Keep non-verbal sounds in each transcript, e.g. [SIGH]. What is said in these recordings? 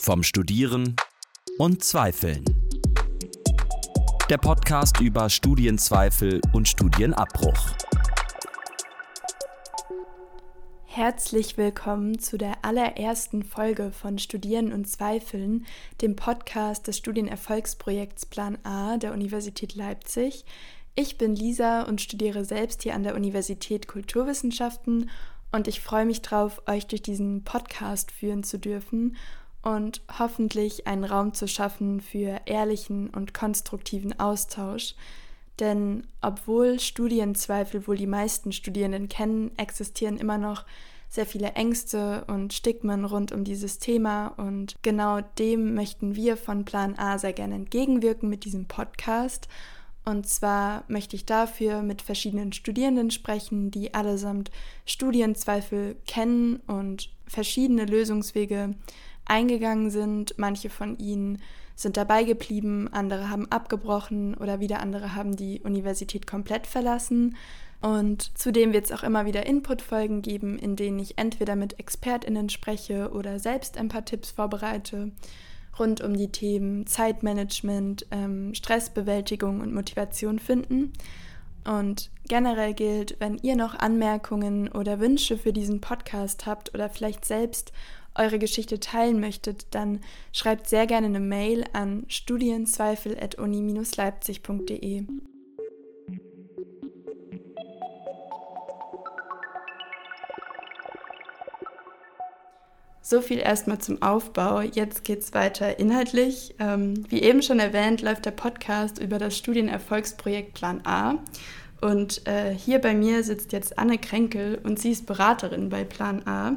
Vom Studieren und Zweifeln. Der Podcast über Studienzweifel und Studienabbruch. Herzlich willkommen zu der allerersten Folge von Studieren und Zweifeln, dem Podcast des Studienerfolgsprojekts Plan A der Universität Leipzig. Ich bin Lisa und studiere selbst hier an der Universität Kulturwissenschaften und ich freue mich drauf, euch durch diesen Podcast führen zu dürfen und hoffentlich einen Raum zu schaffen für ehrlichen und konstruktiven Austausch. Denn obwohl Studienzweifel wohl die meisten Studierenden kennen, existieren immer noch sehr viele Ängste und Stigmen rund um dieses Thema und genau dem möchten wir von Plan A sehr gerne entgegenwirken mit diesem Podcast. Und zwar möchte ich dafür mit verschiedenen Studierenden sprechen, die allesamt Studienzweifel kennen und verschiedene Lösungswege eingegangen sind. Manche von ihnen sind dabei geblieben, andere haben abgebrochen oder wieder andere haben die Universität komplett verlassen. Und zudem wird es auch immer wieder Input-Folgen geben, in denen ich entweder mit ExpertInnen spreche oder selbst ein paar Tipps vorbereite rund um die Themen Zeitmanagement, ähm, Stressbewältigung und Motivation finden. Und generell gilt, wenn ihr noch Anmerkungen oder Wünsche für diesen Podcast habt oder vielleicht selbst eure Geschichte teilen möchtet, dann schreibt sehr gerne eine Mail an studienzweifel.uni-leipzig.de. So viel erstmal zum Aufbau. Jetzt geht es weiter inhaltlich. Ähm, wie eben schon erwähnt, läuft der Podcast über das Studienerfolgsprojekt Plan A. Und äh, hier bei mir sitzt jetzt Anne Kränkel und sie ist Beraterin bei Plan A.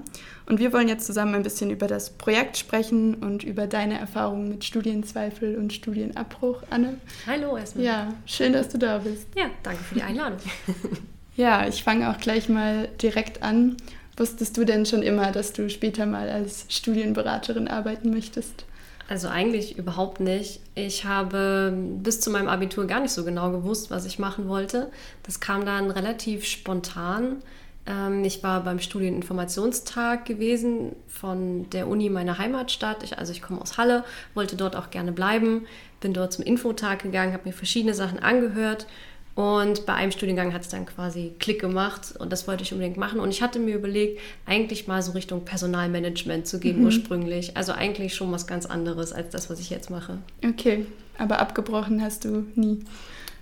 Und wir wollen jetzt zusammen ein bisschen über das Projekt sprechen und über deine Erfahrungen mit Studienzweifel und Studienabbruch, Anne. Hallo erstmal. Ja, schön, dass du da bist. Ja, danke für die Einladung. [LAUGHS] ja, ich fange auch gleich mal direkt an. Wusstest du denn schon immer, dass du später mal als Studienberaterin arbeiten möchtest? Also eigentlich überhaupt nicht. Ich habe bis zu meinem Abitur gar nicht so genau gewusst, was ich machen wollte. Das kam dann relativ spontan. Ähm, ich war beim Studieninformationstag gewesen von der Uni meiner Heimatstadt. Ich, also ich komme aus Halle, wollte dort auch gerne bleiben, bin dort zum Infotag gegangen, habe mir verschiedene Sachen angehört und bei einem Studiengang hat es dann quasi Klick gemacht und das wollte ich unbedingt machen. Und ich hatte mir überlegt, eigentlich mal so Richtung Personalmanagement zu gehen mhm. ursprünglich. Also eigentlich schon was ganz anderes als das, was ich jetzt mache. Okay, aber abgebrochen hast du nie.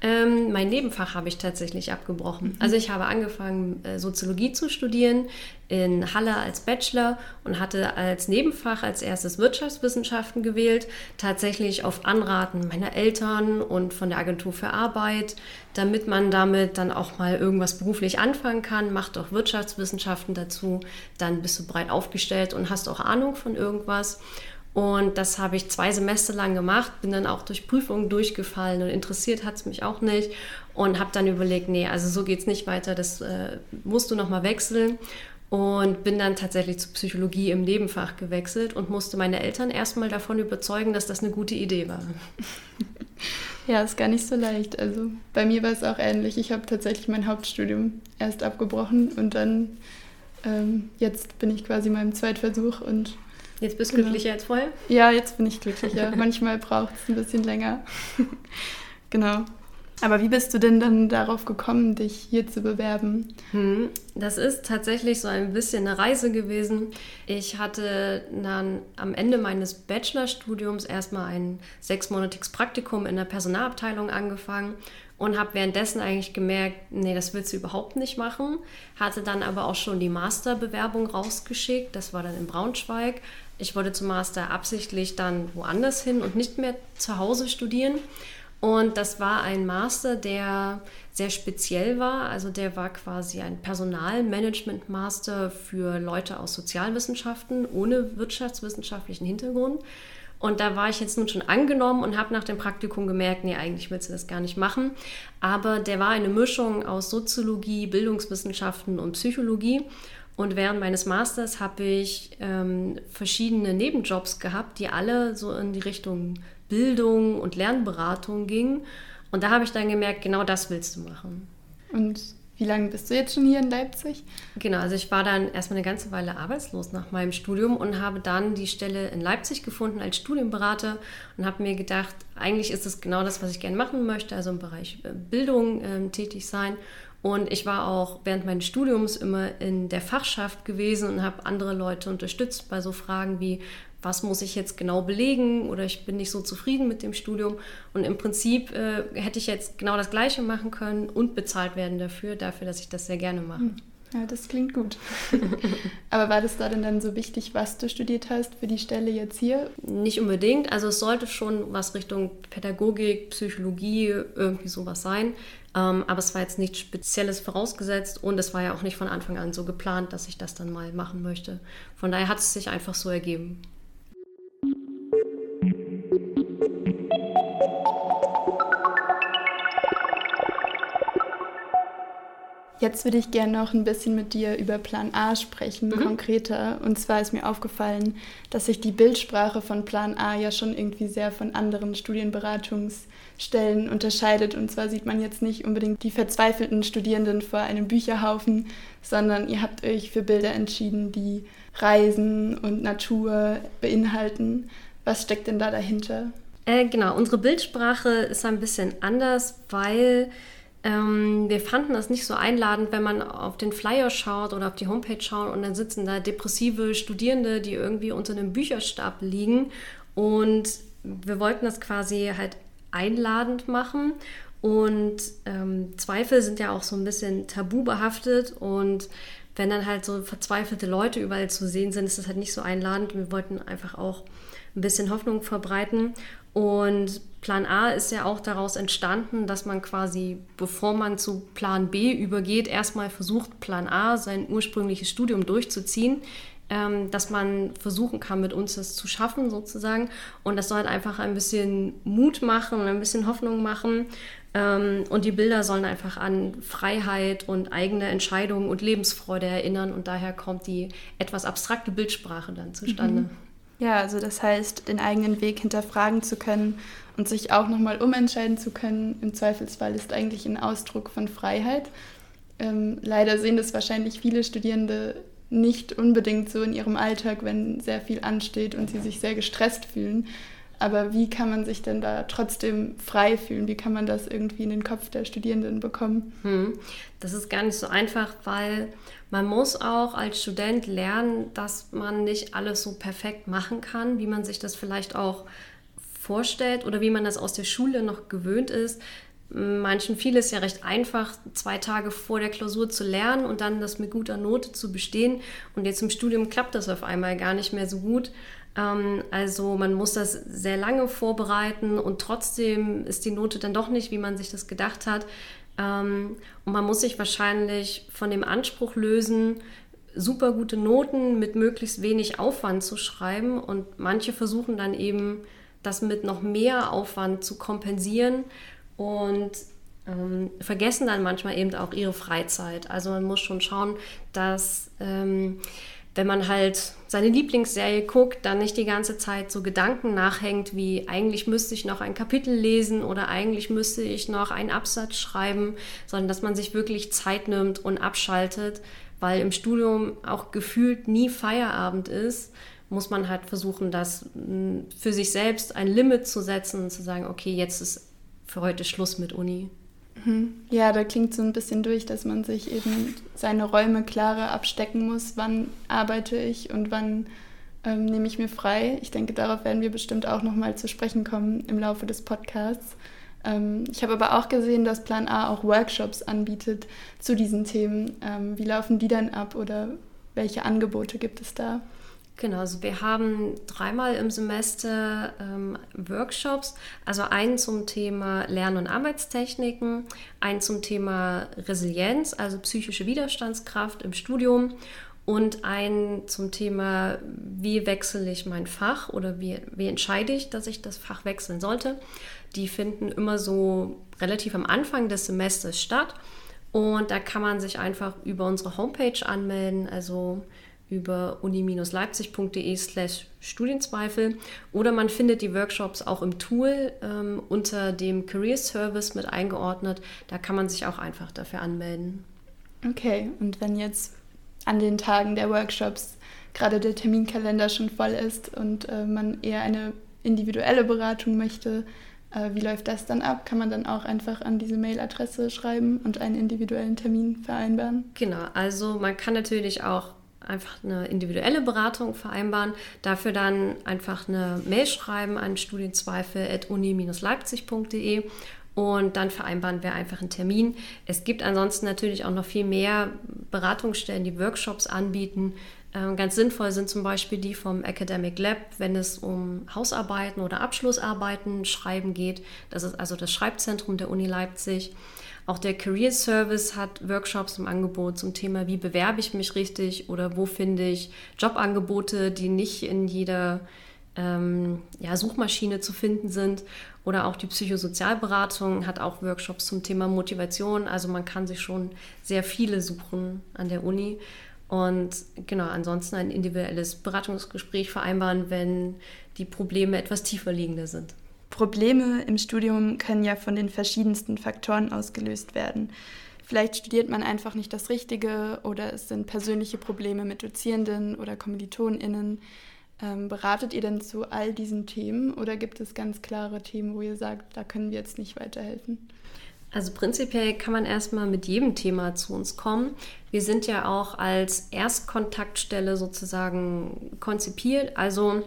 Ähm, mein Nebenfach habe ich tatsächlich abgebrochen. Mhm. Also ich habe angefangen, äh, Soziologie zu studieren in Halle als Bachelor und hatte als Nebenfach als erstes Wirtschaftswissenschaften gewählt, tatsächlich auf Anraten meiner Eltern und von der Agentur für Arbeit, damit man damit dann auch mal irgendwas beruflich anfangen kann. Macht auch Wirtschaftswissenschaften dazu, dann bist du breit aufgestellt und hast auch Ahnung von irgendwas. Und das habe ich zwei Semester lang gemacht, bin dann auch durch Prüfungen durchgefallen und interessiert hat es mich auch nicht. Und habe dann überlegt, nee, also so geht es nicht weiter, das äh, musst du nochmal wechseln. Und bin dann tatsächlich zur Psychologie im Nebenfach gewechselt und musste meine Eltern erstmal davon überzeugen, dass das eine gute Idee war. [LAUGHS] Ja, ist gar nicht so leicht. Also bei mir war es auch ähnlich. Ich habe tatsächlich mein Hauptstudium erst abgebrochen und dann ähm, jetzt bin ich quasi meinem Zweitversuch und Jetzt bist du genau. glücklicher als vorher? Ja, jetzt bin ich glücklicher. [LAUGHS] Manchmal braucht es ein bisschen länger. [LAUGHS] genau. Aber wie bist du denn dann darauf gekommen, dich hier zu bewerben? Hm, das ist tatsächlich so ein bisschen eine Reise gewesen. Ich hatte dann am Ende meines Bachelorstudiums erstmal ein sechsmonatiges Praktikum in der Personalabteilung angefangen und habe währenddessen eigentlich gemerkt, nee, das willst du überhaupt nicht machen. Hatte dann aber auch schon die Masterbewerbung rausgeschickt, das war dann in Braunschweig. Ich wollte zum Master absichtlich dann woanders hin und nicht mehr zu Hause studieren. Und das war ein Master, der sehr speziell war. Also der war quasi ein Personalmanagement-Master für Leute aus Sozialwissenschaften ohne wirtschaftswissenschaftlichen Hintergrund. Und da war ich jetzt nun schon angenommen und habe nach dem Praktikum gemerkt, nee, eigentlich willst du das gar nicht machen. Aber der war eine Mischung aus Soziologie, Bildungswissenschaften und Psychologie. Und während meines Masters habe ich ähm, verschiedene Nebenjobs gehabt, die alle so in die Richtung Bildung und Lernberatung gingen. Und da habe ich dann gemerkt, genau das willst du machen. Und Wie lange bist du jetzt schon hier in Leipzig? Genau, also ich war dann erstmal eine ganze Weile arbeitslos nach meinem Studium und habe dann die Stelle in Leipzig gefunden als Studienberater und habe mir gedacht, eigentlich ist das genau das, was ich gerne machen möchte, also im Bereich äh, Bildung äh, tätig sein. Und ich war auch während meines Studiums immer in der Fachschaft gewesen und habe andere Leute unterstützt bei so Fragen wie, was muss ich jetzt genau belegen oder ich bin nicht so zufrieden mit dem Studium. Und im Prinzip äh, hätte ich jetzt genau das Gleiche machen können und bezahlt werden dafür, dafür, dass ich das sehr gerne mache. Hm. Ja, das klingt gut. [LAUGHS] Aber war das da denn dann so wichtig, was du studiert hast für die Stelle jetzt hier? Nicht unbedingt. Also es sollte schon was Richtung Pädagogik, Psychologie, irgendwie sowas sein. Ähm, aber es war jetzt nichts Spezielles vorausgesetzt und es war ja auch nicht von Anfang an so geplant, dass ich das dann mal machen möchte. Von daher hat es sich einfach so ergeben. Jetzt würde ich gerne noch ein bisschen mit dir über Plan A sprechen, mhm. konkreter. Und zwar ist mir aufgefallen, dass sich die Bildsprache von Plan A ja schon irgendwie sehr von anderen Studienberatungsstellen unterscheidet. Und zwar sieht man jetzt nicht unbedingt die verzweifelten Studierenden vor einem Bücherhaufen, sondern ihr habt euch für Bilder entschieden, die Reisen und Natur beinhalten. Was steckt denn da dahinter? Äh, genau, unsere Bildsprache ist ein bisschen anders, weil ähm, wir fanden das nicht so einladend, wenn man auf den Flyer schaut oder auf die Homepage schaut und dann sitzen da depressive Studierende, die irgendwie unter einem Bücherstab liegen. Und wir wollten das quasi halt einladend machen. Und ähm, Zweifel sind ja auch so ein bisschen tabu behaftet. Und wenn dann halt so verzweifelte Leute überall zu sehen sind, ist das halt nicht so einladend. Wir wollten einfach auch ein bisschen Hoffnung verbreiten. Und Plan A ist ja auch daraus entstanden, dass man quasi, bevor man zu Plan B übergeht, erstmal versucht, Plan A, sein ursprüngliches Studium durchzuziehen, ähm, dass man versuchen kann, mit uns das zu schaffen sozusagen. Und das soll halt einfach ein bisschen Mut machen und ein bisschen Hoffnung machen. Ähm, und die Bilder sollen einfach an Freiheit und eigene Entscheidungen und Lebensfreude erinnern. Und daher kommt die etwas abstrakte Bildsprache dann zustande. Mhm. Ja, also das heißt, den eigenen Weg hinterfragen zu können und sich auch nochmal umentscheiden zu können, im Zweifelsfall ist eigentlich ein Ausdruck von Freiheit. Ähm, leider sehen das wahrscheinlich viele Studierende nicht unbedingt so in ihrem Alltag, wenn sehr viel ansteht und sie sich sehr gestresst fühlen. Aber wie kann man sich denn da trotzdem frei fühlen? Wie kann man das irgendwie in den Kopf der Studierenden bekommen? Hm. Das ist gar nicht so einfach, weil man muss auch als Student lernen, dass man nicht alles so perfekt machen kann, wie man sich das vielleicht auch vorstellt oder wie man das aus der Schule noch gewöhnt ist. Manchen fiel es ja recht einfach, zwei Tage vor der Klausur zu lernen und dann das mit guter Note zu bestehen. Und jetzt im Studium klappt das auf einmal gar nicht mehr so gut. Ähm, also man muss das sehr lange vorbereiten und trotzdem ist die Note dann doch nicht, wie man sich das gedacht hat. Ähm, und man muss sich wahrscheinlich von dem Anspruch lösen, super gute Noten mit möglichst wenig Aufwand zu schreiben. Und manche versuchen dann eben, das mit noch mehr Aufwand zu kompensieren und ähm, vergessen dann manchmal eben auch ihre Freizeit. Also man muss schon schauen, dass ähm, wenn man halt seine Lieblingsserie guckt, dann nicht die ganze Zeit so Gedanken nachhängt, wie eigentlich müsste ich noch ein Kapitel lesen oder eigentlich müsste ich noch einen Absatz schreiben, sondern dass man sich wirklich Zeit nimmt und abschaltet, weil im Studium auch gefühlt nie Feierabend ist, muss man halt versuchen, das mm, für sich selbst ein Limit zu setzen und zu sagen, okay, jetzt ist für heute Schluss mit Uni. Mhm. Ja, da klingt so ein bisschen durch, dass man sich eben seine Räume klarer abstecken muss. Wann arbeite ich und wann ähm, nehme ich mir frei? Ich denke, darauf werden wir bestimmt auch nochmal zu sprechen kommen im Laufe des Podcasts. Ähm, ich habe aber auch gesehen, dass Plan A auch Workshops anbietet zu diesen Themen. Ähm, wie laufen die dann ab oder welche Angebote gibt es da? Genau, also wir haben dreimal im Semester ähm, Workshops, also einen zum Thema Lern- und Arbeitstechniken, einen zum Thema Resilienz, also psychische Widerstandskraft im Studium und einen zum Thema, wie wechsle ich mein Fach oder wie, wie entscheide ich, dass ich das Fach wechseln sollte. Die finden immer so relativ am Anfang des Semesters statt. Und da kann man sich einfach über unsere Homepage anmelden, also über uni-leipzig.de slash Studienzweifel oder man findet die Workshops auch im Tool ähm, unter dem Career Service mit eingeordnet. Da kann man sich auch einfach dafür anmelden. Okay, und wenn jetzt an den Tagen der Workshops gerade der Terminkalender schon voll ist und äh, man eher eine individuelle Beratung möchte, äh, wie läuft das dann ab? Kann man dann auch einfach an diese Mailadresse schreiben und einen individuellen Termin vereinbaren? Genau, also man kann natürlich auch einfach eine individuelle Beratung vereinbaren. Dafür dann einfach eine Mail schreiben an studienzweifel.uni-leipzig.de und dann vereinbaren wir einfach einen Termin. Es gibt ansonsten natürlich auch noch viel mehr Beratungsstellen, die Workshops anbieten. Ähm, ganz sinnvoll sind zum Beispiel die vom Academic Lab, wenn es um Hausarbeiten oder Abschlussarbeiten schreiben geht. Das ist also das Schreibzentrum der Uni Leipzig. Auch der Career Service hat Workshops im Angebot zum Thema, wie bewerbe ich mich richtig oder wo finde ich Jobangebote, die nicht in jeder ähm, ja, Suchmaschine zu finden sind. Oder auch die Psychosozialberatung hat auch Workshops zum Thema Motivation. Also man kann sich schon sehr viele suchen an der Uni. Und genau, ansonsten ein individuelles Beratungsgespräch vereinbaren, wenn die Probleme etwas tiefer liegende sind. Probleme im Studium können ja von den verschiedensten Faktoren ausgelöst werden. Vielleicht studiert man einfach nicht das Richtige oder es sind persönliche Probleme mit Dozierenden oder KommilitonInnen. Ähm, beratet ihr denn zu all diesen Themen oder gibt es ganz klare Themen, wo ihr sagt, da können wir jetzt nicht weiterhelfen? Also prinzipiell kann man erstmal mit jedem Thema zu uns kommen. Wir sind ja auch als Erstkontaktstelle sozusagen konzipiert. Also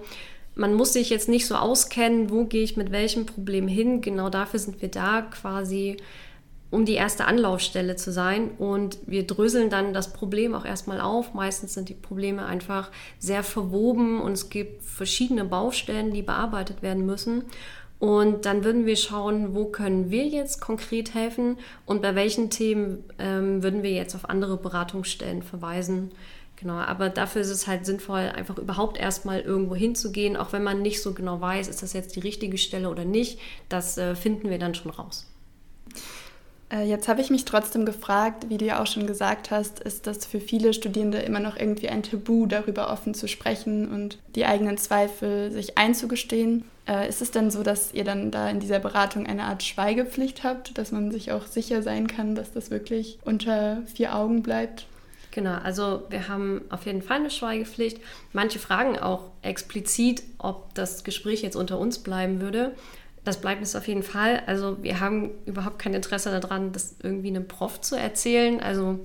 man muss sich jetzt nicht so auskennen, wo gehe ich mit welchem Problem hin. Genau dafür sind wir da quasi, um die erste Anlaufstelle zu sein. Und wir dröseln dann das Problem auch erstmal auf. Meistens sind die Probleme einfach sehr verwoben und es gibt verschiedene Baustellen, die bearbeitet werden müssen. Und dann würden wir schauen, wo können wir jetzt konkret helfen und bei welchen Themen ähm, würden wir jetzt auf andere Beratungsstellen verweisen. Genau, aber dafür ist es halt sinnvoll, einfach überhaupt erstmal irgendwo hinzugehen, auch wenn man nicht so genau weiß, ist das jetzt die richtige Stelle oder nicht. Das äh, finden wir dann schon raus. Äh, jetzt habe ich mich trotzdem gefragt, wie du ja auch schon gesagt hast, ist das für viele Studierende immer noch irgendwie ein Tabu, darüber offen zu sprechen und die eigenen Zweifel sich einzugestehen. Äh, ist es denn so, dass ihr dann da in dieser Beratung eine Art Schweigepflicht habt, dass man sich auch sicher sein kann, dass das wirklich unter vier Augen bleibt? Genau, also wir haben auf jeden Fall eine Schweigepflicht. Manche fragen auch explizit, ob das Gespräch jetzt unter uns bleiben würde. Das bleibt es auf jeden Fall. Also wir haben überhaupt kein Interesse daran, das irgendwie einem Prof zu erzählen. Also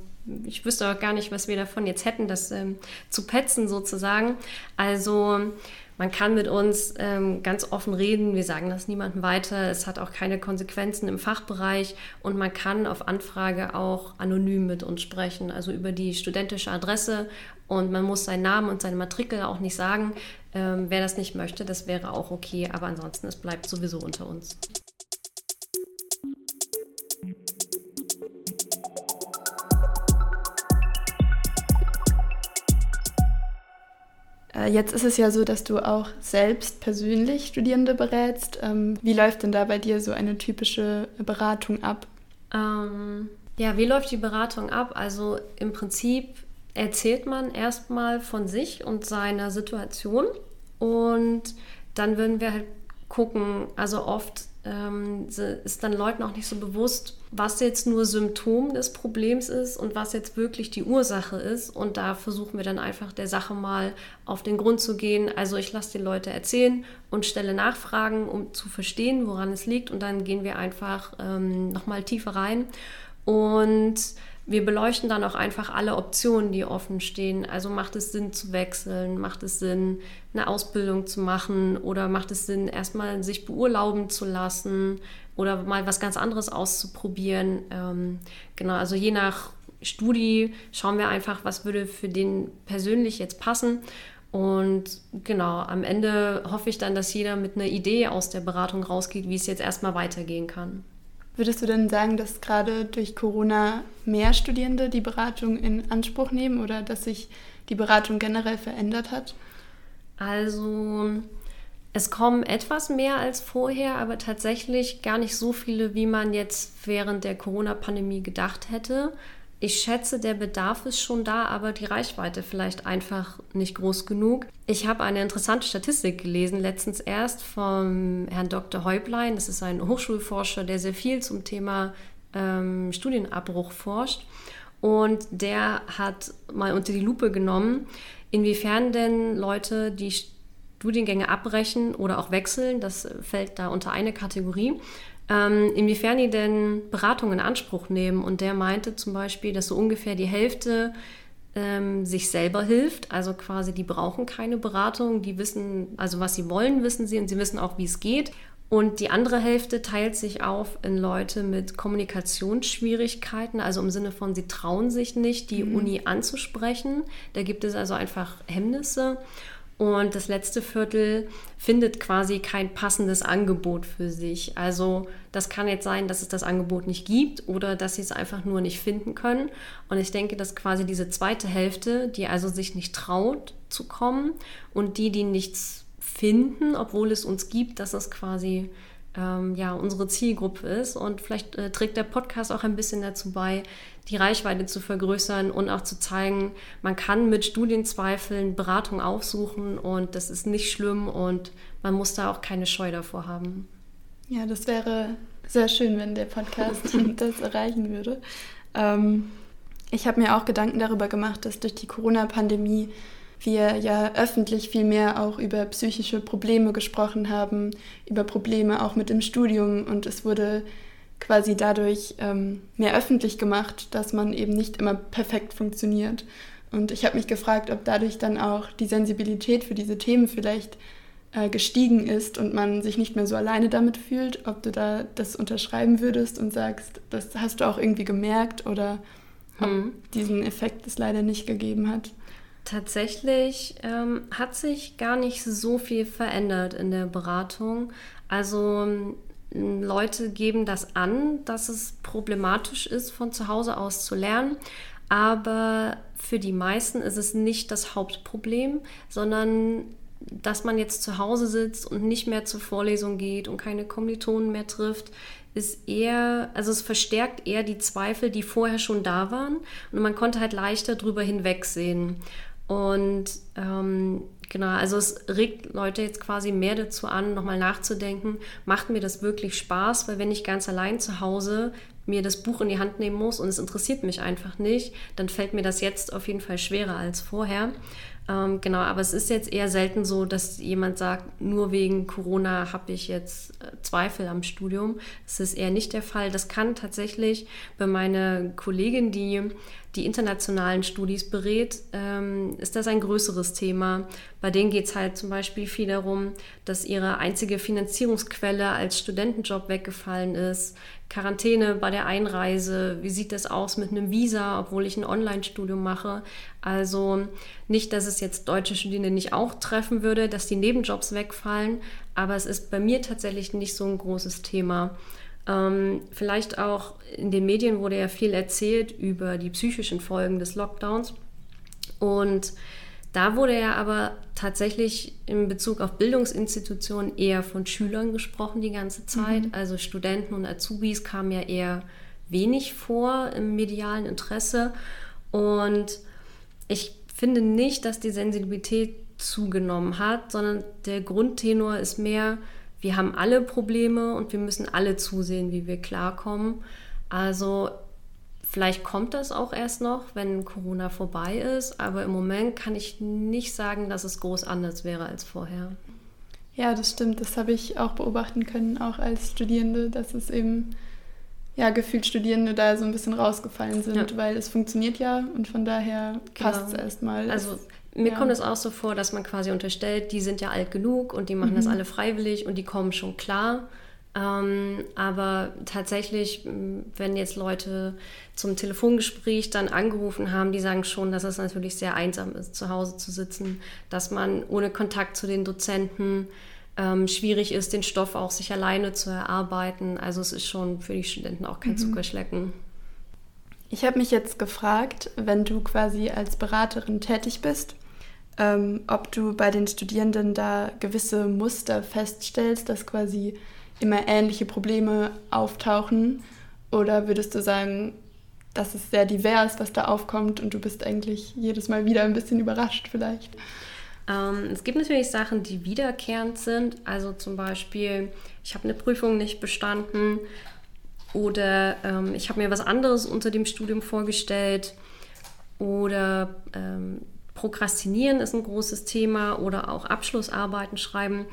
ich wüsste auch gar nicht, was wir davon jetzt hätten, das ähm, zu petzen sozusagen. Also man kann mit uns ähm, ganz offen reden, wir sagen das niemandem weiter, es hat auch keine Konsequenzen im Fachbereich. Und man kann auf Anfrage auch anonym mit uns sprechen, also über die studentische Adresse. Und man muss seinen Namen und seine Matrikel auch nicht sagen. Ähm, wer das nicht möchte, das wäre auch okay, aber ansonsten, es bleibt sowieso unter uns. Jetzt ist es ja so, dass du auch selbst persönlich Studierende berätst. Ähm, wie läuft denn da bei dir so eine typische Beratung ab? Ähm, ja, wie läuft die Beratung ab? Also im Prinzip erzählt man erstmal von sich und seiner Situation und dann würden wir halt gucken, also oft ähm, ist dann Leuten auch nicht so bewusst, was jetzt nur Symptom des Problems ist und was jetzt wirklich die Ursache ist. Und da versuchen wir dann einfach der Sache mal auf den Grund zu gehen. Also ich lasse die Leute erzählen und stelle Nachfragen, um zu verstehen, woran es liegt. Und dann gehen wir einfach ähm, nochmal tiefer rein. Und wir beleuchten dann auch einfach alle Optionen, die offen stehen. Also macht es Sinn zu wechseln, macht es Sinn, eine Ausbildung zu machen oder macht es Sinn, erstmal sich beurlauben zu lassen oder mal was ganz anderes auszuprobieren. Ähm, genau, also je nach Studie schauen wir einfach, was würde für den persönlich jetzt passen. Und genau, am Ende hoffe ich dann, dass jeder mit einer Idee aus der Beratung rausgeht, wie es jetzt erstmal weitergehen kann. Würdest du denn sagen, dass gerade durch Corona mehr Studierende die Beratung in Anspruch nehmen oder dass sich die Beratung generell verändert hat? Also es kommen etwas mehr als vorher, aber tatsächlich gar nicht so viele, wie man jetzt während der Corona-Pandemie gedacht hätte ich schätze, der Bedarf ist schon da, aber die Reichweite vielleicht einfach nicht groß genug. Ich habe eine interessante Statistik gelesen, letztens erst vom Herrn Dr. Häublein. Das ist ein Hochschulforscher, der sehr viel zum Thema ähm, Studienabbruch forscht. Und der hat mal unter die Lupe genommen, inwiefern denn Leute, die Studiengänge abbrechen oder auch wechseln, das fällt da unter eine Kategorie, ähm, inwiefern die denn Beratung in Anspruch nehmen. Und der meinte zum Beispiel, dass so ungefähr die Hälfte ähm, sich selber hilft. Also quasi, die brauchen keine Beratung, die wissen, also was sie wollen, wissen sie und sie wissen auch, wie es geht. Und die andere Hälfte teilt sich auf in Leute mit Kommunikationsschwierigkeiten, also im Sinne von, sie trauen sich nicht, die mhm. Uni anzusprechen. Da gibt es also einfach Hemmnisse. Und das letzte Viertel findet quasi kein passendes Angebot für sich. Also das kann jetzt sein, dass es das Angebot nicht gibt oder dass sie es einfach nur nicht finden können. Und ich denke, dass quasi diese zweite Hälfte, die also sich nicht traut zu kommen und die, die nichts finden, obwohl es uns gibt, dass es quasi ähm, ja, unsere Zielgruppe ist. Und vielleicht äh, trägt der Podcast auch ein bisschen dazu bei, die Reichweite zu vergrößern und auch zu zeigen, man kann mit Studienzweifeln Beratung aufsuchen und das ist nicht schlimm und man muss da auch keine Scheu davor haben. Ja, das wäre sehr schön, wenn der Podcast [LAUGHS] das erreichen würde. Ähm, ich habe mir auch Gedanken darüber gemacht, dass durch die Corona-Pandemie wir ja öffentlich viel mehr auch über psychische Probleme gesprochen haben, über Probleme auch mit dem Studium und es wurde quasi dadurch ähm, mehr öffentlich gemacht, dass man eben nicht immer perfekt funktioniert. Und ich habe mich gefragt, ob dadurch dann auch die Sensibilität für diese Themen vielleicht äh, gestiegen ist und man sich nicht mehr so alleine damit fühlt, ob du da das unterschreiben würdest und sagst, das hast du auch irgendwie gemerkt oder hm. diesen Effekt es leider nicht gegeben hat. Tatsächlich ähm, hat sich gar nicht so viel verändert in der Beratung. Also Leute geben das an, dass es problematisch ist, von zu Hause aus zu lernen. Aber für die meisten ist es nicht das Hauptproblem, sondern dass man jetzt zu Hause sitzt und nicht mehr zur Vorlesung geht und keine Kommilitonen mehr trifft, ist eher, also es verstärkt eher die Zweifel, die vorher schon da waren und man konnte halt leichter drüber hinwegsehen. Und ähm, genau, also es regt Leute jetzt quasi mehr dazu an, nochmal nachzudenken, macht mir das wirklich Spaß? Weil wenn ich ganz allein zu Hause mir das Buch in die Hand nehmen muss und es interessiert mich einfach nicht, dann fällt mir das jetzt auf jeden Fall schwerer als vorher. Ähm, genau, aber es ist jetzt eher selten so, dass jemand sagt, nur wegen Corona habe ich jetzt äh, Zweifel am Studium. Das ist eher nicht der Fall. Das kann tatsächlich bei meiner Kollegin, die die internationalen Studis berät, ähm, ist das ein größeres Thema. Bei denen geht es halt zum Beispiel viel darum, dass ihre einzige Finanzierungsquelle als Studentenjob weggefallen ist. Quarantäne bei der Einreise, wie sieht das aus mit einem Visa, obwohl ich ein Online-Studium mache. Also nicht, dass es jetzt deutsche Studierende nicht auch treffen würde, dass die Nebenjobs wegfallen, aber es ist bei mir tatsächlich nicht so ein großes Thema. Ähm, vielleicht auch in den Medien wurde ja viel erzählt über die psychischen Folgen des Lockdowns. Und da wurde ja aber tatsächlich in Bezug auf Bildungsinstitutionen eher von Schülern gesprochen die ganze Zeit. Mhm. Also Studenten und Azubis kamen ja eher wenig vor im medialen Interesse. Und ich finde nicht, dass die Sensibilität zugenommen hat, sondern der Grundtenor ist mehr, wir haben alle Probleme und wir müssen alle zusehen, wie wir klarkommen. Also vielleicht kommt das auch erst noch, wenn Corona vorbei ist, aber im Moment kann ich nicht sagen, dass es groß anders wäre als vorher. Ja, das stimmt. Das habe ich auch beobachten können, auch als Studierende, dass es eben ja, gefühlt Studierende da so ein bisschen rausgefallen sind, ja. weil es funktioniert ja und von daher passt es genau. erstmal. Also mir ja. kommt es auch so vor, dass man quasi unterstellt, die sind ja alt genug und die machen mhm. das alle freiwillig und die kommen schon klar. Ähm, aber tatsächlich, wenn jetzt Leute zum Telefongespräch dann angerufen haben, die sagen schon, dass es natürlich sehr einsam ist, zu Hause zu sitzen, dass man ohne Kontakt zu den Dozenten ähm, schwierig ist, den Stoff auch sich alleine zu erarbeiten. Also es ist schon für die Studenten auch kein mhm. Zuckerschlecken. Ich habe mich jetzt gefragt, wenn du quasi als Beraterin tätig bist, ähm, ob du bei den Studierenden da gewisse Muster feststellst, dass quasi immer ähnliche Probleme auftauchen? Oder würdest du sagen, das ist sehr divers, was da aufkommt und du bist eigentlich jedes Mal wieder ein bisschen überrascht vielleicht? Ähm, es gibt natürlich Sachen, die wiederkehrend sind. Also zum Beispiel, ich habe eine Prüfung nicht bestanden Oder ähm, ich habe mir was anderes unter dem Studium vorgestellt. Oder ähm, Prokrastinieren ist ein großes Thema oder auch Abschlussarbeiten schreiben.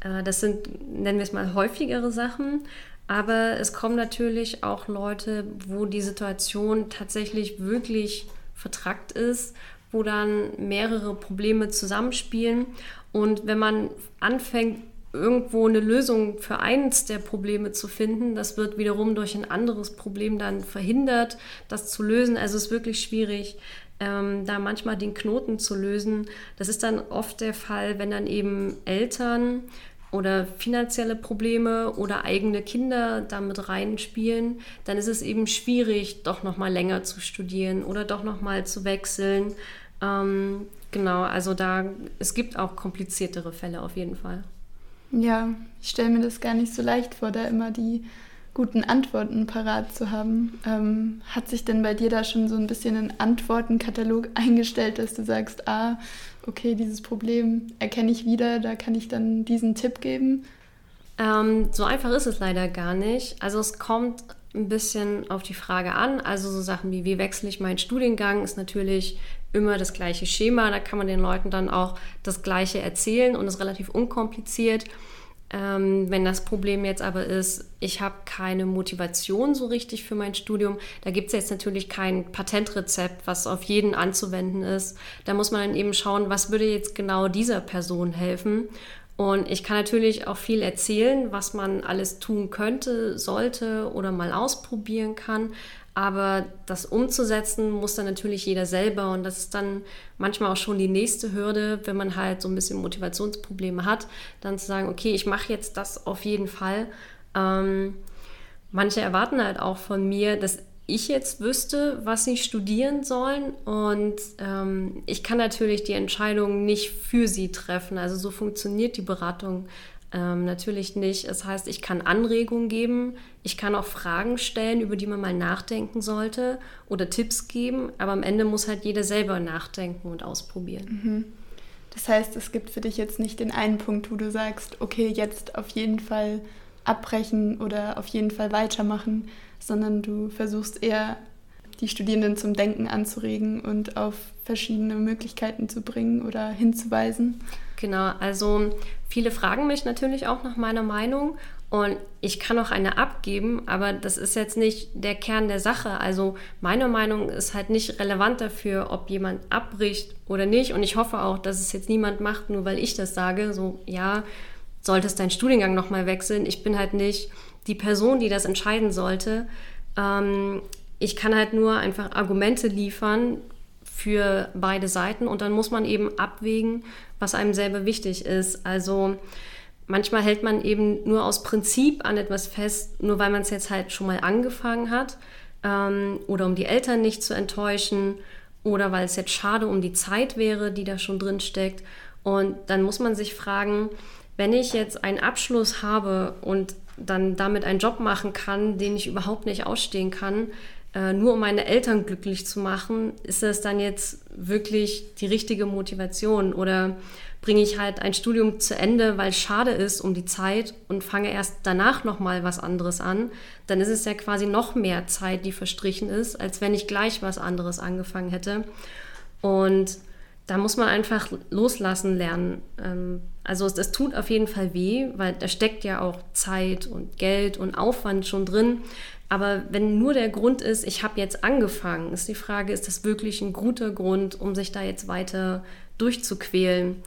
Äh, das sind, nennen wir es mal, häufigere Sachen. Aber es kommen natürlich auch Leute, wo die Situation tatsächlich wirklich vertrackt ist, wo dann mehrere Probleme zusammenspielen. Und wenn man anfängt, irgendwo eine Lösung für eins der Probleme zu finden, das wird wiederum durch ein anderes Problem dann verhindert, das zu lösen. Also es ist wirklich schwierig, ähm, da manchmal den Knoten zu lösen. Das ist dann oft der Fall, wenn dann eben Eltern oder finanzielle Probleme oder eigene Kinder damit reinspielen, dann ist es eben schwierig, doch noch mal länger zu studieren oder doch noch mal zu wechseln. Ähm, genau, also da es gibt auch kompliziertere Fälle auf jeden Fall. Ja, ich stelle mir das gar nicht so leicht vor, da immer die guten Antworten parat zu haben. Ähm, hat sich denn bei dir da schon so ein bisschen ein Antwortenkatalog [LAUGHS] eingestellt, dass du sagst, ah, okay, dieses Problem erkenne ich wieder, da kann ich dann diesen Tipp geben? Ähm, so einfach ist es leider gar nicht. Also es kommt ein bisschen auf die Frage an. Also so Sachen wie, wie wechsle ich meinen Studiengang, ist natürlich immer das gleiche Schema. Da kann man den Leuten dann auch das Gleiche erzählen und ist relativ unkompliziert. Ähm, wenn das Problem jetzt aber ist, ich habe keine Motivation so richtig für mein Studium, da gibt es jetzt natürlich kein Patentrezept, was auf jeden anzuwenden ist. Da muss man dann eben schauen, was würde jetzt genau dieser Person helfen. Und ich kann natürlich auch viel erzählen, was man alles tun könnte, sollte oder mal ausprobieren kann. Aber das umzusetzen muss dann natürlich jeder selber und das ist dann manchmal auch schon die nächste Hürde, wenn man halt so ein bisschen Motivationsprobleme hat, dann zu sagen, okay, ich mache jetzt das auf jeden Fall. Ähm, manche erwarten halt auch von mir, dass ich jetzt wüsste, was sie studieren sollen und ähm, ich kann natürlich die Entscheidung nicht für sie treffen. Also so funktioniert die Beratung ähm, natürlich nicht. Das heißt, ich kann Anregungen geben, ich kann auch Fragen stellen, über die man mal nachdenken sollte oder Tipps geben, aber am Ende muss halt jeder selber nachdenken und ausprobieren. Mhm. Das heißt, es gibt für dich jetzt nicht den einen Punkt, wo du sagst, okay, jetzt auf jeden Fall abbrechen oder auf jeden Fall weitermachen, sondern du versuchst eher die Studierenden zum Denken anzuregen und auf verschiedene Möglichkeiten zu bringen oder hinzuweisen. Genau, also viele fragen mich natürlich auch nach meiner Meinung und ich kann auch eine abgeben, aber das ist jetzt nicht der Kern der Sache. Also meine Meinung ist halt nicht relevant dafür, ob jemand abbricht oder nicht. Und ich hoffe auch, dass es jetzt niemand macht, nur weil ich das sage. So, ja, solltest deinen Studiengang nochmal wechseln. Ich bin halt nicht die Person, die das entscheiden sollte. Ähm, ich kann halt nur einfach Argumente liefern für beide Seiten und dann muss man eben abwägen, was einem selber wichtig ist. Also manchmal hält man eben nur aus Prinzip an etwas fest, nur weil man es jetzt halt schon mal angefangen hat ähm, oder um die Eltern nicht zu enttäuschen oder weil es jetzt schade um die Zeit wäre, die da schon drin steckt. Und dann muss man sich fragen, wenn ich jetzt einen Abschluss habe und dann damit einen Job machen kann, den ich überhaupt nicht ausstehen kann, äh, nur um meine Eltern glücklich zu machen, ist das dann jetzt wirklich die richtige Motivation? Oder bringe ich halt ein Studium zu Ende, weil es schade ist um die Zeit und fange erst danach nochmal was anderes an? Dann ist es ja quasi noch mehr Zeit, die verstrichen ist, als wenn ich gleich was anderes angefangen hätte. Und da muss man einfach loslassen lernen. Ähm, also es, es, tut auf jeden Fall weh, weil da steckt ja auch Zeit und Geld und Aufwand schon drin. Aber wenn nur der Grund ist, ich habe jetzt angefangen, ist die Frage, ist das wirklich ein guter Grund, um sich da jetzt weiter durchzuquälen?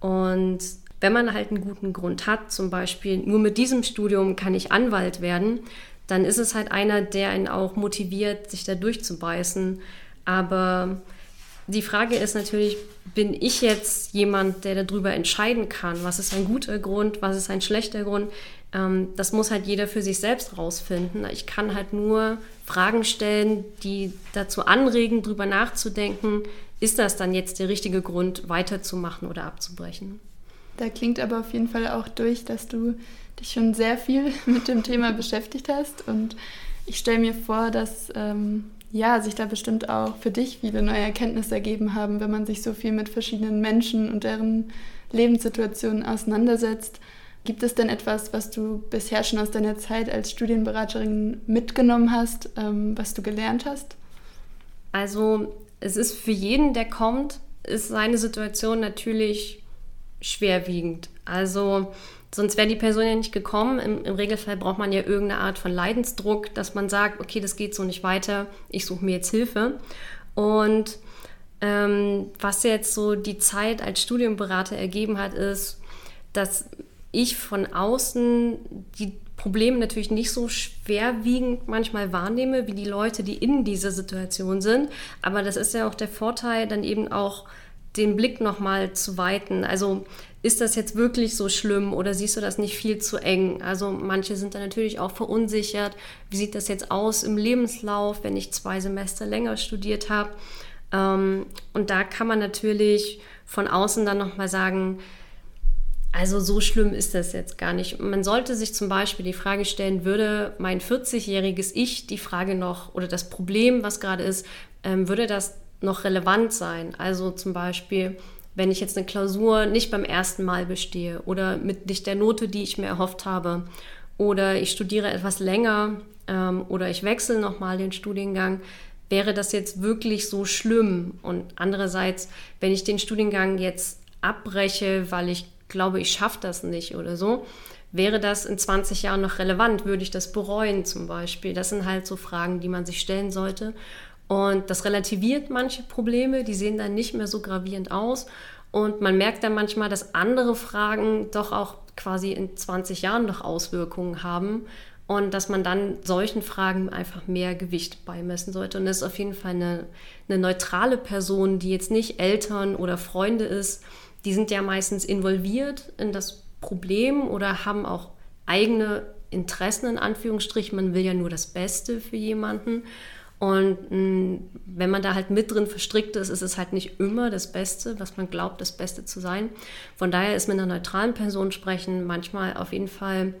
Und wenn man halt einen guten Grund hat, zum Beispiel nur mit diesem Studium kann ich Anwalt werden, dann ist es halt einer, der einen auch motiviert, sich da durchzubeißen. Aber die Frage ist natürlich, bin ich jetzt jemand, der darüber entscheiden kann, was ist ein guter Grund, was ist ein schlechter Grund? Ähm, das muss halt jeder für sich selbst rausfinden. Ich kann halt nur Fragen stellen, die dazu anregen, darüber nachzudenken, ist das dann jetzt der richtige Grund, weiterzumachen oder abzubrechen? Da klingt aber auf jeden Fall auch durch, dass du dich schon sehr viel [LAUGHS] mit dem Thema beschäftigt hast. Und ich stelle mir vor, dass ähm, ja, sich da bestimmt auch für dich viele neue Erkenntnisse ergeben haben, wenn man sich so viel mit verschiedenen Menschen und deren Lebenssituationen auseinandersetzt. Gibt es denn etwas, was du bisher schon aus deiner Zeit als Studienberaterin mitgenommen hast, ähm, was du gelernt hast? Also es ist für jeden, der kommt, ist seine Situation natürlich schwerwiegend. Also sonst wäre die Person ja nicht gekommen. Im, Im, Regelfall braucht man ja irgendeine Art von Leidensdruck, dass man sagt, okay, das geht so nicht weiter, ich suche mir jetzt Hilfe. Und ähm, was jetzt so die Zeit als Studienberater ergeben hat, ist, dass ich von außen die Probleme natürlich nicht so schwerwiegend manchmal wahrnehme, wie die Leute, die in dieser Situation sind. Aber das ist ja auch der Vorteil, dann eben auch den Blick nochmal zu weiten. Also ist das jetzt wirklich so schlimm oder siehst du das nicht viel zu eng? Also manche sind da natürlich auch verunsichert. Wie sieht das jetzt aus im Lebenslauf, wenn ich zwei Semester länger studiert habe? Ähm, und da kann man natürlich von außen dann nochmal sagen, also so schlimm ist das jetzt gar nicht. Man sollte sich zum Beispiel die Frage stellen, würde mein 40-jähriges Ich die Frage noch oder das Problem, was gerade ist, ähm, würde das noch relevant sein? Also zum Beispiel, wenn ich jetzt eine Klausur nicht beim ersten Mal bestehe oder mit nicht der Note, die ich mir erhofft habe, oder ich studiere etwas länger ähm, oder ich wechsle nochmal den Studiengang, wäre das jetzt wirklich so schlimm? Und andererseits, wenn ich den Studiengang jetzt abbreche, weil ich glaube, ich schaffe das nicht oder so, wäre das in 20 Jahren noch relevant? Würde ich das bereuen zum Beispiel? Das sind halt so Fragen, die man sich stellen sollte. Und das relativiert manche Probleme, die sehen dann nicht mehr so gravierend aus. Und man merkt dann manchmal, dass andere Fragen doch auch quasi in 20 Jahren noch Auswirkungen haben und dass man dann solchen Fragen einfach mehr Gewicht beimessen sollte. Und das ist auf jeden Fall eine, eine neutrale Person, die jetzt nicht Eltern oder Freunde ist. Die sind ja meistens involviert in das Problem oder haben auch eigene Interessen in Anführungsstrichen. Man will ja nur das Beste für jemanden. Und mh, mm, wenn man da halt mit drin verstrickt ist, ist es halt nicht immer das Beste, was man glaubt, das Beste zu sein. Von daher ist mit einer neutralen Person sprechen manchmal auf jeden Fall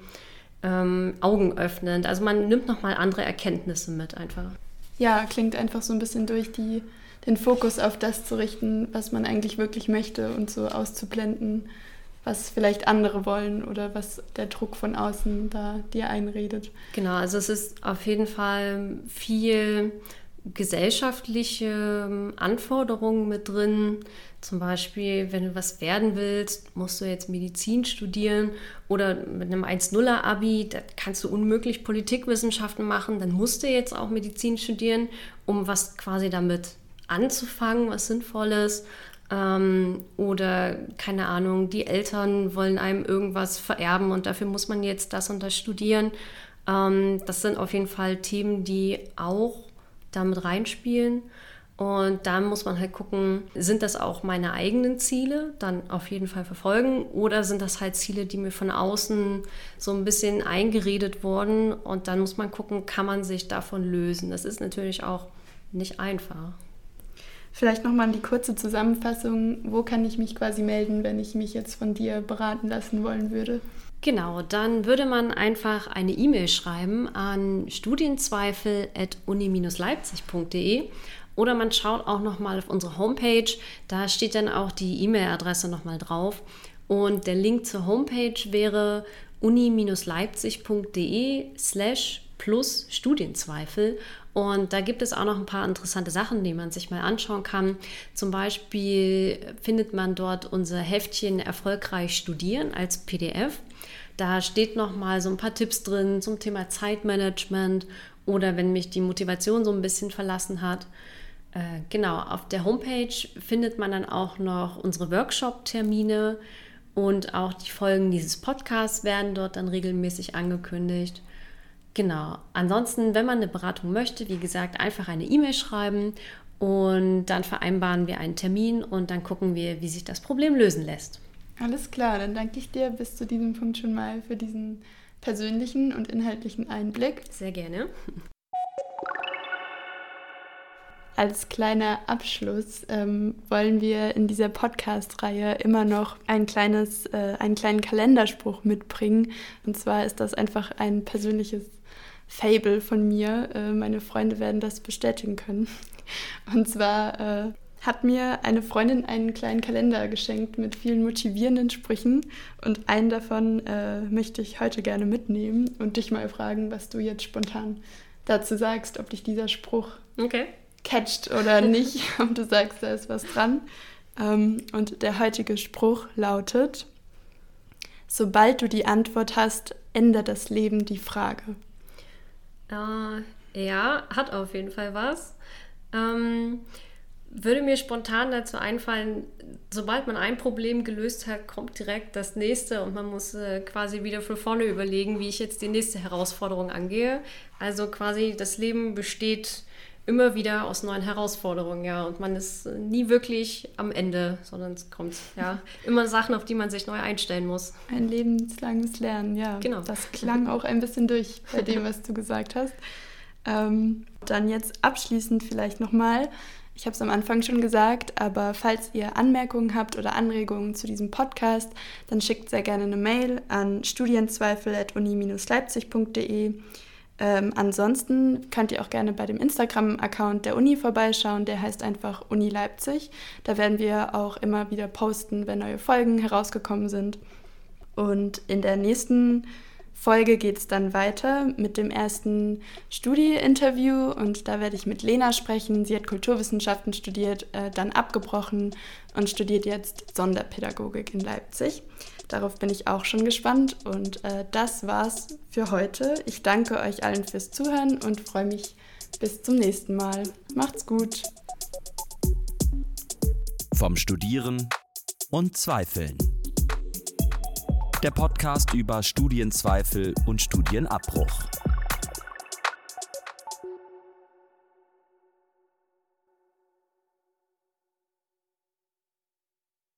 ähm, augenöffnend. Also man nimmt nochmal andere Erkenntnisse mit einfach. Ja, klingt einfach so ein bisschen durch die, den Fokus auf das zu richten, was man eigentlich wirklich möchte und so auszublenden, was vielleicht andere wollen oder was der Druck von außen da dir einredet. Genau, also es ist auf jeden Fall viel gesellschaftliche ähm, Anforderungen mit drin. Zum Beispiel, wenn du was werden willst, musst du jetzt Medizin studieren oder mit einem 1-0er-Abi, da kannst du unmöglich Politikwissenschaften machen, dann musst du jetzt auch Medizin studieren, um was quasi damit anzufangen, was Sinnvolles. Ähm, oder keine Ahnung, die Eltern wollen einem irgendwas vererben und dafür muss man jetzt das und das studieren. Ähm, das sind auf jeden Fall Themen, die auch damit reinspielen. Und da muss man halt gucken, sind das auch meine eigenen Ziele, dann auf jeden Fall verfolgen, oder sind das halt Ziele, die mir von außen so ein bisschen eingeredet wurden. Und dann muss man gucken, kann man sich davon lösen. Das ist natürlich auch nicht einfach. Vielleicht nochmal die kurze Zusammenfassung. Wo kann ich mich quasi melden, wenn ich mich jetzt von dir beraten lassen wollen würde? Genau, dann würde man einfach eine E-Mail schreiben an studienzweifel.uni-leipzig.de oder man schaut auch nochmal auf unsere Homepage, da steht dann auch die E-Mail-Adresse nochmal drauf. Und der Link zur Homepage wäre uni-leipzig.de slash plus Studienzweifel. Und da gibt es auch noch ein paar interessante Sachen, die man sich mal anschauen kann. Zum Beispiel findet man dort unser Heftchen Erfolgreich studieren als PDF. Da steht noch mal so ein paar Tipps drin zum Thema Zeitmanagement oder wenn mich die Motivation so ein bisschen verlassen hat. Äh, genau, auf der Homepage findet man dann auch noch unsere Workshop-Termine und auch die Folgen dieses Podcasts werden dort dann regelmäßig angekündigt. Genau, ansonsten, wenn man eine Beratung möchte, wie gesagt, einfach eine E-Mail schreiben und dann vereinbaren wir einen Termin und dann gucken wir, wie sich das Problem lösen lässt. Alles klar, dann danke ich dir bis zu diesem Punkt schon mal für diesen persönlichen und inhaltlichen Einblick. Sehr gerne. Als kleiner Abschluss ähm, wollen wir in dieser Podcast-Reihe immer noch ein kleines, äh, einen kleinen Kalenderspruch mitbringen. Und zwar ist das einfach ein persönliches Fable von mir. Äh, meine Freunde werden das bestätigen können. [LAUGHS] Und zwar äh, hat mir eine Freundin einen kleinen Kalender geschenkt mit vielen motivierenden Sprüchen und einen davon äh, möchte ich heute gerne mitnehmen und dich mal fragen, was du jetzt spontan dazu sagst, ob dich dieser Spruch okay. catcht oder [LAUGHS] nicht, ob du sagst, da ist was dran. Ähm, und der heutige Spruch lautet, sobald du die Antwort hast, ändert das Leben die Frage. Äh, ja, hat auf jeden Fall was. Ähm, würde mir spontan dazu einfallen, sobald man ein Problem gelöst hat, kommt direkt das nächste und man muss äh, quasi wieder von vorne überlegen, wie ich jetzt die nächste Herausforderung angehe. Also quasi das Leben besteht immer wieder aus neuen Herausforderungen, ja, und man ist nie wirklich am Ende, sondern es kommt ja [LAUGHS] immer Sachen, auf die man sich neu einstellen muss. Ein lebenslanges Lernen, ja. Genau. Das klang auch ein bisschen durch bei dem, was du gesagt hast. Ähm, dann jetzt abschließend vielleicht nochmal. Ich habe es am Anfang schon gesagt, aber falls ihr Anmerkungen habt oder Anregungen zu diesem Podcast, dann schickt sehr gerne eine Mail an studienzweifel.uni-leipzig.de. Ähm, ansonsten könnt ihr auch gerne bei dem Instagram-Account der Uni vorbeischauen, der heißt einfach Uni Leipzig. Da werden wir auch immer wieder posten, wenn neue Folgen herausgekommen sind. Und in der nächsten Folge geht es dann weiter mit dem ersten Studie-Interview und da werde ich mit Lena sprechen. Sie hat Kulturwissenschaften studiert, äh, dann abgebrochen und studiert jetzt Sonderpädagogik in Leipzig. Darauf bin ich auch schon gespannt und äh, das war's für heute. Ich danke euch allen fürs Zuhören und freue mich bis zum nächsten Mal. Macht's gut. Vom Studieren und Zweifeln der Podcast über Studienzweifel und Studienabbruch.